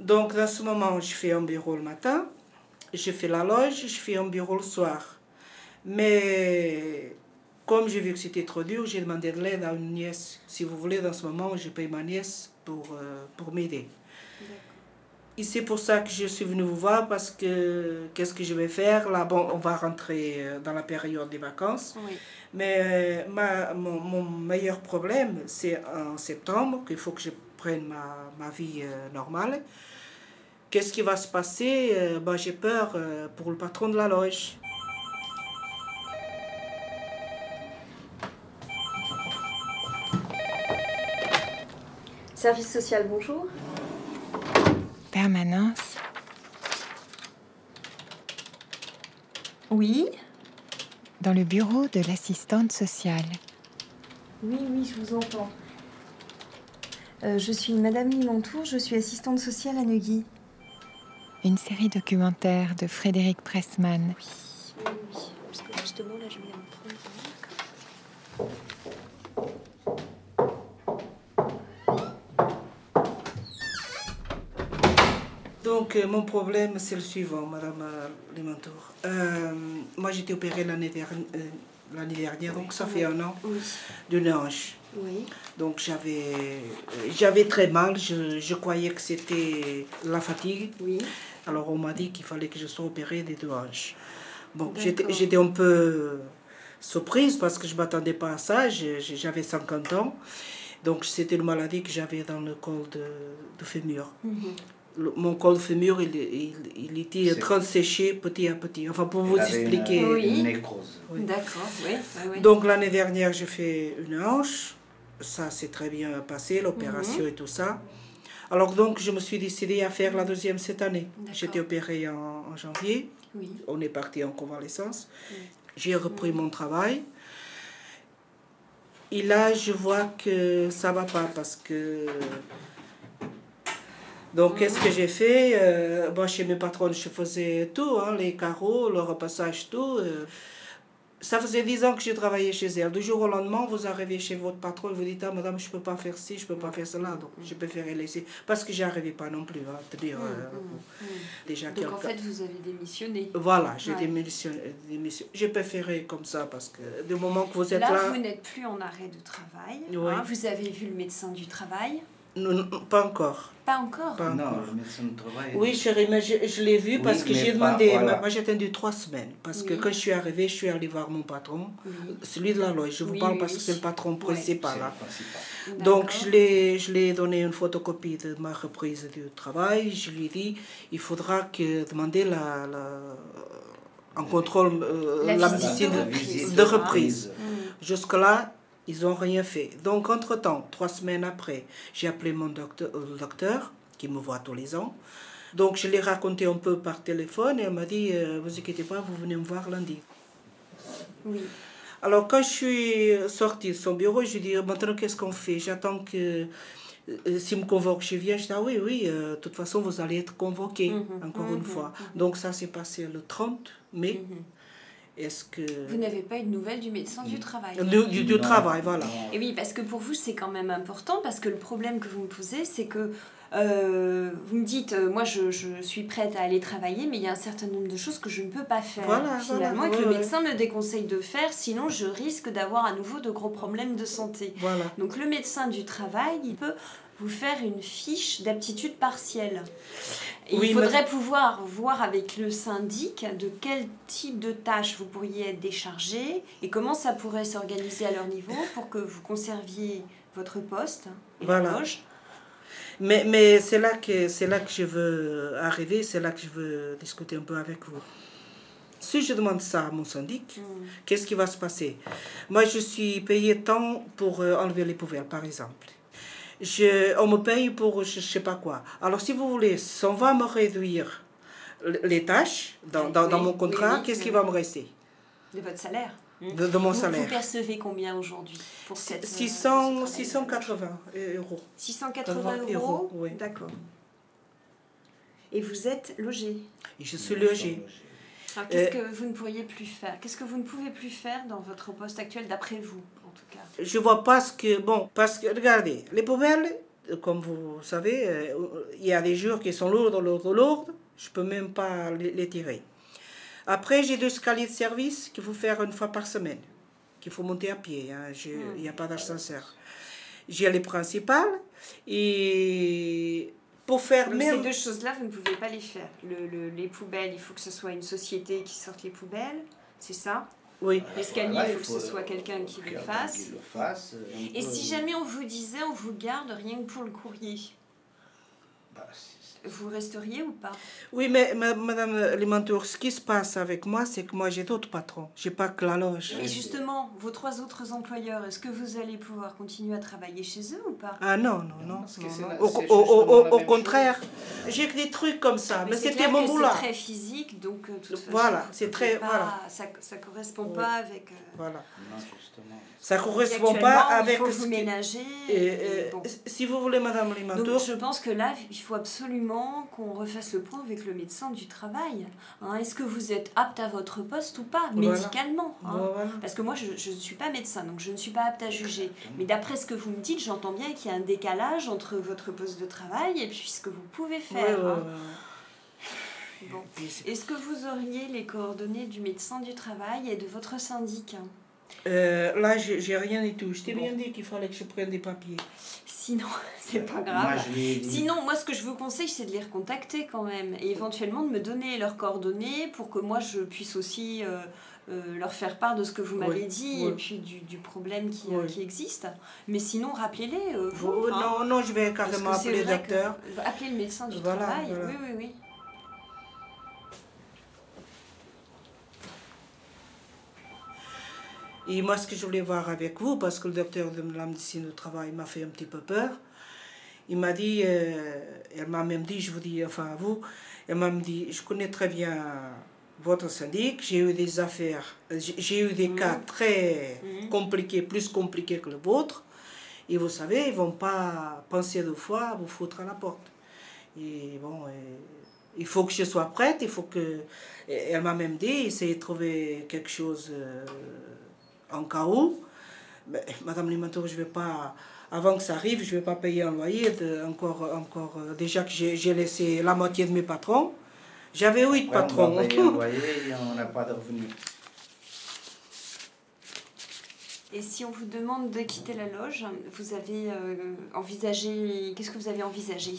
Donc, dans ce moment, je fais un bureau le matin, je fais la loge, je fais un bureau le soir. Mais comme j'ai vu que c'était trop dur, j'ai demandé de l'aide à une nièce. Si vous voulez, dans ce moment, je paye ma nièce pour, euh, pour m'aider. Et c'est pour ça que je suis venue vous voir parce que qu'est-ce que je vais faire? Là, bon, on va rentrer euh, dans la période des vacances. Oui. Mais ma, mon, mon meilleur problème, c'est en septembre qu'il faut que je prenne ma, ma vie euh, normale. Qu'est-ce qui va se passer? Euh, ben, J'ai peur euh, pour le patron de la loge. Service social, bonjour. Permanence. Oui. Dans le bureau de l'assistante sociale. Oui, oui, je vous entends. Euh, je suis Madame Limontour, je suis assistante sociale à Neuilly. Une série documentaire de Frédéric Pressman. Oui, oui, oui. Parce que justement, là, je prendre. Donc, euh, mon problème, c'est le suivant, Madame euh, Limantour. Euh, moi, j'ai été opérée l'année dernière, l'année dernière, donc ça fait un an, Oui. d'une hanche. Oui. Donc, j'avais, j'avais très mal. Je, je croyais que c'était la fatigue. Oui. Alors, on m'a dit qu'il fallait que je sois opérée des deux hanches. Bon, j'étais, un peu surprise parce que je ne m'attendais pas à ça. J'avais 50 ans. Donc, c'était une maladie que j'avais dans le col de, de fémur. Mhm. Le- mon col fémur, il, il, il était en train de sécher petit à petit. Enfin, pour vous expliquer. Une, Oui. une nécrose. Oui. D'accord, oui. Donc l'année dernière, j'ai fait une hanche. Ça s'est très bien passé, l'opération et tout ça. Alors donc, je me suis décidée à faire la deuxième cette année. J'étais opérée en, en janvier. oui. On est parti en convalescence. Oui. J'ai repris mon travail. Et là, je vois que ça va pas parce que... Donc, qu'est-ce que j'ai fait Euh, Chez mes patrons, je faisais tout, hein, les carreaux, le repassage, tout. euh. ça faisait 10 ans que j'ai travaillé chez elle. Du jour au lendemain, vous arrivez chez votre patron et vous dites Ah, madame, je ne peux pas faire ci, je ne peux pas faire cela. Donc, je préférais laisser. Parce que j'arrivais pas non plus. Hein, te dire, euh, Mhm. déjà Donc en fait, vous avez démissionné. voilà, j'ai Ouais. démissionné. démission- J'ai préféré comme ça parce que du moment que vous êtes Là, là, vous n'êtes plus en arrêt de travail. Hein. vous avez vu le médecin du travail non, non, pas encore. Pas encore. Pas Non, encore. le médecin de travail. Oui, chérie, mais je, je l'ai vu Oui, parce que j'ai pas- demandé. voilà. Moi, j'ai attendu trois semaines. Parce que quand je suis arrivée, je suis allée voir mon patron, Oui. celui de la loge. Je vous Oui, parle oui, parce que c'est le patron principal. C'est hein. le principal. Donc, je l'ai, je l'ai donné une photocopie de ma reprise du travail. Je lui ai dit il faudra que demander la, la- un contrôle, euh, La la, visite visite de de, reprise. de reprise. Mm. Jusque-là, ils n'ont rien fait. Donc, entre-temps, trois semaines après, j'ai appelé mon docteur, euh, le docteur, qui me voit tous les ans. Donc, je l'ai raconté un peu par téléphone et elle m'a dit euh, Vous inquiétez pas, vous venez me voir lundi. Oui. Alors, quand je suis sortie de son bureau, je lui ai dit Maintenant, qu'est-ce qu'on fait? J'attends que. euh, S'il me convoque, je viens. Je dis Ah oui, oui, euh, de toute façon, vous allez être convoqué, Mhm, encore mhm, une fois. mhm. Donc, ça s'est passé le 30 mai. Est-ce que. Vous n'avez pas eu de nouvelles du médecin du travail Du, du- du Non, travail, voilà. Et oui, parce que pour vous, c'est quand même important, parce que le problème que vous me posez, c'est que euh, vous me dites, euh, moi, je, je suis prête à aller travailler, mais il y a un certain nombre de choses que je ne peux pas faire, Voilà, finalement, voilà, et que ouais, le ouais. médecin me déconseille de faire, sinon je risque d'avoir à nouveau de gros problèmes de santé. Voilà. Donc le médecin du travail, il peut vous faire une fiche d'aptitude partielle. Et Oui, il mais- faudrait pouvoir voir avec le syndic de quel type de tâches vous pourriez être déchargé et comment ça pourrait s'organiser à leur niveau pour que vous conserviez votre poste et Voilà. loge. Mais, mais c'est là, que, c'est là que je veux arriver, c'est là que je veux discuter un peu avec vous. Si je demande ça à mon syndic, Hmm. qu'est-ce qui va se passer? Moi, je suis payé tant pour euh, enlever les poubelles, par exemple. Je, on me paye pour je ne sais pas quoi. Alors, si vous voulez, si on va me réduire les tâches dans, dans, mon contrat, oui, oui, qu'est-ce qui va me rester? De votre salaire de, de mon vous, salaire vous percevez combien aujourd'hui pour cette, euh, 600, ce travail 680 euros. 680 euros, euros, oui. D'accord. Et vous êtes logé? Et je suis logée. Alors, qu'est-ce Euh, que vous ne pourriez plus faire? Qu'est-ce que vous ne pouvez plus faire dans votre poste actuel, d'après vous, en tout cas Je vois pas ce que. Bon, parce que regardez, les poubelles, comme vous savez, euh, il y a des jours qui sont lourds, lourds, lourds. Je peux même pas les, tirer. Après, j'ai deux escaliers de service qu'il faut faire une fois par semaine, qu'il faut monter à pied. hein. Je- Il n'y a pas d'ascenseur. J'ai les principales et pour faire même... ces deux choses-là, vous ne pouvez pas les faire. Le, le- les poubelles, il faut que ce soit une société qui sorte les poubelles, c'est ça? Oui. L'escalier, Voilà, il faut que ce soit quelqu'un qui le fasse. qui le fasse, euh, Et peu- si jamais on vous disait, on vous garde rien que pour le courrier, Bah, vous resteriez ou pas? Oui, mais ma- Madame Limantour, ce qui se passe avec moi, c'est que moi j'ai d'autres patrons. J'ai pas que la loge. Et justement, vos trois autres employeurs, est-ce que vous allez pouvoir continuer à travailler chez eux ou pas? Ah non, non, non. Parce non, c'est non. la- Au, contraire, j'ai que des trucs comme ça. Mais, c'est c'était mon boulot. C'est très physique, donc euh, de toute façon, Voilà, c'est très- pas- voilà. Ça, ça correspond Oui. pas avec. euh, Voilà. Non, justement. Ça correspond pas avec Il faut vous qui- ménager. Et, et bon. Si vous voulez, Madame Donc Limantour, je pense que là, il faut absolument qu'on refasse le point avec le médecin du travail. Hein, Est-ce que vous êtes apte à votre poste ou pas, Voilà. médicalement hein voilà. Parce que moi, je je ne suis pas médecin, donc je ne suis pas apte à juger. Mais d'après ce que vous me dites, j'entends bien qu'il y a un décalage entre votre poste de travail et puis ce que vous pouvez faire. ouais, hein. ouais. Bon. Est-ce que vous auriez les coordonnées du médecin du travail et de votre syndic Euh, là, j'ai rien du tout. Je t'ai Bon. bien dit qu'il fallait que je prenne des papiers. Sinon, c'est pas grave. Sinon, moi, ce que je vous conseille, c'est de les recontacter quand même et éventuellement de me donner leurs coordonnées pour que moi, je puisse aussi euh, euh, leur faire part de ce que vous m'avez Oui, dit oui. et puis du, du problème qui, Oui. qui existe. Mais sinon, rappelez-les. euh, Oh, hein, non, non, je vais carrément appeler le que- docteur. Appelez le médecin du Voilà, travail. voilà. Oui, oui, oui. Et moi, ce que je voulais voir avec vous, parce que le docteur de la médecine du travail m'a fait un petit peu peur, il m'a dit, euh, elle m'a même dit, je vous dis, enfin à vous, elle m'a dit, je connais très bien votre syndic, j'ai eu des affaires, j'ai eu des Mhm. cas très Mhm. compliqués, plus compliqués que le vôtre, et vous savez, ils vont pas penser deux fois à vous foutre à la porte. Et bon, euh, il faut que je sois prête, il faut que... et Elle m'a même dit, essayez de trouver quelque chose euh, en cas où. Mais, Madame Limantour, je vais pas... Avant que ça arrive, je vais pas payer un loyer. De, encore, encore, euh, déjà que j'ai laissé la moitié de mes patrons. J'avais huit Ouais, on patrons. va payer un loyer et on n'a pas de revenus. Et si on vous demande de quitter la loge, vous avez euh, envisagé. Qu'est-ce que vous avez envisagé?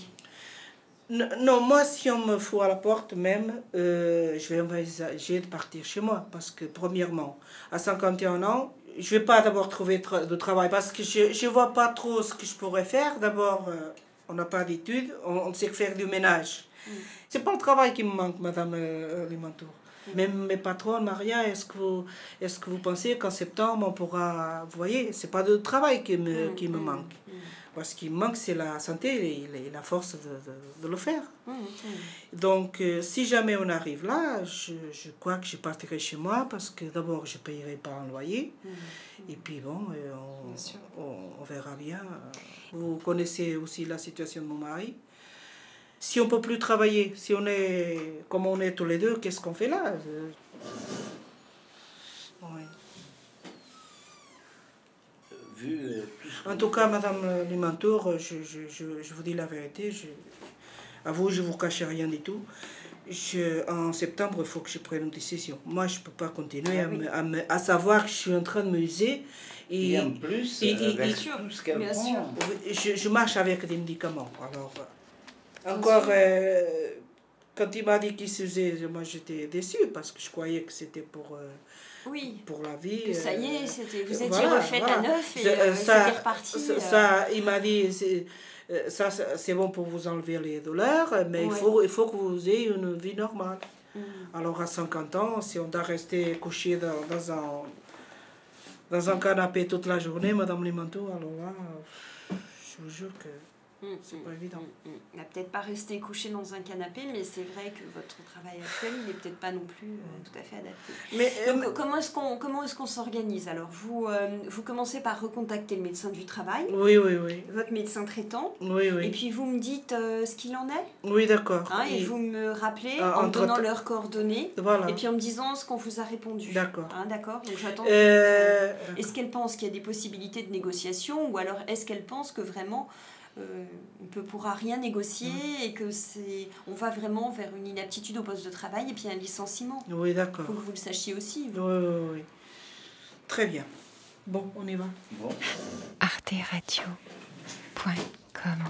Non, moi, si on me fout à la porte même, euh, je vais envisager de partir chez moi. Parce que, premièrement, à 51 ans, je vais pas d'abord trouver tra- de travail. Parce que je ne vois pas trop ce que je pourrais faire. D'abord, euh, on n'a pas d'études, on, sait que faire du ménage. Mm. C'est pas le travail qui me manque, Madame euh, Limantour. Même mes patrons, Maria, est-ce que, vous, est que vous pensez qu'en septembre, on pourra... Vous voyez, c'est pas de travail qui me, Mm, qui me mm, manque. Ce qui manque, c'est la santé et, la force de, de- de le faire. mm, mm. Donc, euh, si jamais on arrive là, je, je crois que je partirai chez moi parce que d'abord, je ne payerai pas un loyer. Mm. Et puis, bon, euh, on, on, on verra bien. Vous connaissez aussi la situation de mon mari. Si on ne peut plus travailler, si on est comme on est tous les deux, qu'est-ce qu'on fait là? Euh, ouais. Vu euh, En tout cas. Madame Limantour, je, je, je, je vous dis la vérité. Je, à vous, je ne vous cache rien du tout. Je, en septembre, il faut que je prenne une décision. Moi, je ne peux pas continuer Ah à, oui. me, à, me- à savoir que je suis en train de m'user. Et, Et en plus, et- et- avec tout ce qu'elle bien prend, sûr. je, je marche avec des médicaments. Alors, euh, encore, euh, quand il m'a dit qu'il s'usait, moi j'étais déçue parce que je croyais que c'était pour, euh, Oui. pour la vie. Que ça y euh, est, c'était, vous étiez voilà, refaite à neuf et euh, c'était reparti. Ça, euh. ça, il m'a dit, euh, ça, c'est bon pour vous enlever les douleurs, mais il, faut, il faut que vous ayez une vie normale. Mm. Alors à 50 ans, si on doit rester couché dans, dans un, dans un canapé toute la journée, Madame Limanto, alors là, euh, je vous jure que c'est mm, pas évident. mm, mm. Il n'a peut-être pas resté couché dans un canapé, mais c'est vrai que votre travail actuel, il n'est peut-être pas non plus euh, tout à fait adapté. Mais, euh, Donc, comment est-ce qu'on comment est-ce qu'on s'organise? Alors, vous, euh, vous commencez par recontacter le médecin du travail, oui, oui, oui. votre médecin traitant, Oui, et oui. puis vous me dites ce qu'il en est, Oui, d'accord. hein, et Et- vous me rappelez en me donnant leurs coordonnées, Voilà. et puis en me disant ce qu'on vous a répondu. D'accord. Hein, D'accord Donc j'attends. Est-ce qu'elle pense qu'il y a des possibilités de négociation ou alors est-ce qu'elle pense que vraiment euh, on ne pourra rien négocier et que c'est, on va vraiment vers une inaptitude au poste de travail et puis un licenciement. Oui, Il d'accord. faut que vous le sachiez aussi. vous. Oui, oui, oui. Très bien. Bon, on y va. Bon, arteradio.com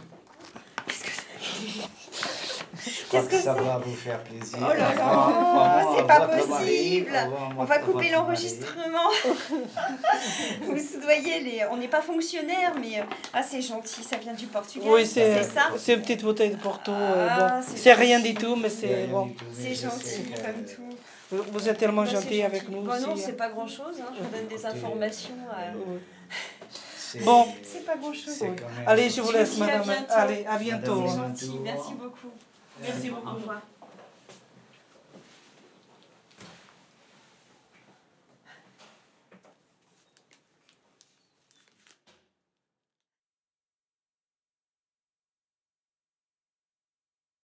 je crois que ça va vous faire plaisir. Oh là là, c'est pas mari, possible. avant On va couper mari. l'enregistrement. vous voyez, les... on n'est pas fonctionnaire, mais euh, ah, c'est gentil, ça vient du Portugal. Oui, c'est ça. c'est une petite bouteille de Porto. euh, Ah, bon. c'est rien du tout, mais C'est bon. C'est gentil, sais que- comme tout. Vous êtes tellement Bah, gentil avec nous Bah aussi. non, hein. c'est pas grand chose. Hein. Je vous donne des informations. euh, Oui. c'est- Bon. C'est pas grand chose. Allez, je vous laisse, à madame. Allez, à bientôt. C'est gentil. Merci beaucoup. Merci beaucoup. Au revoir.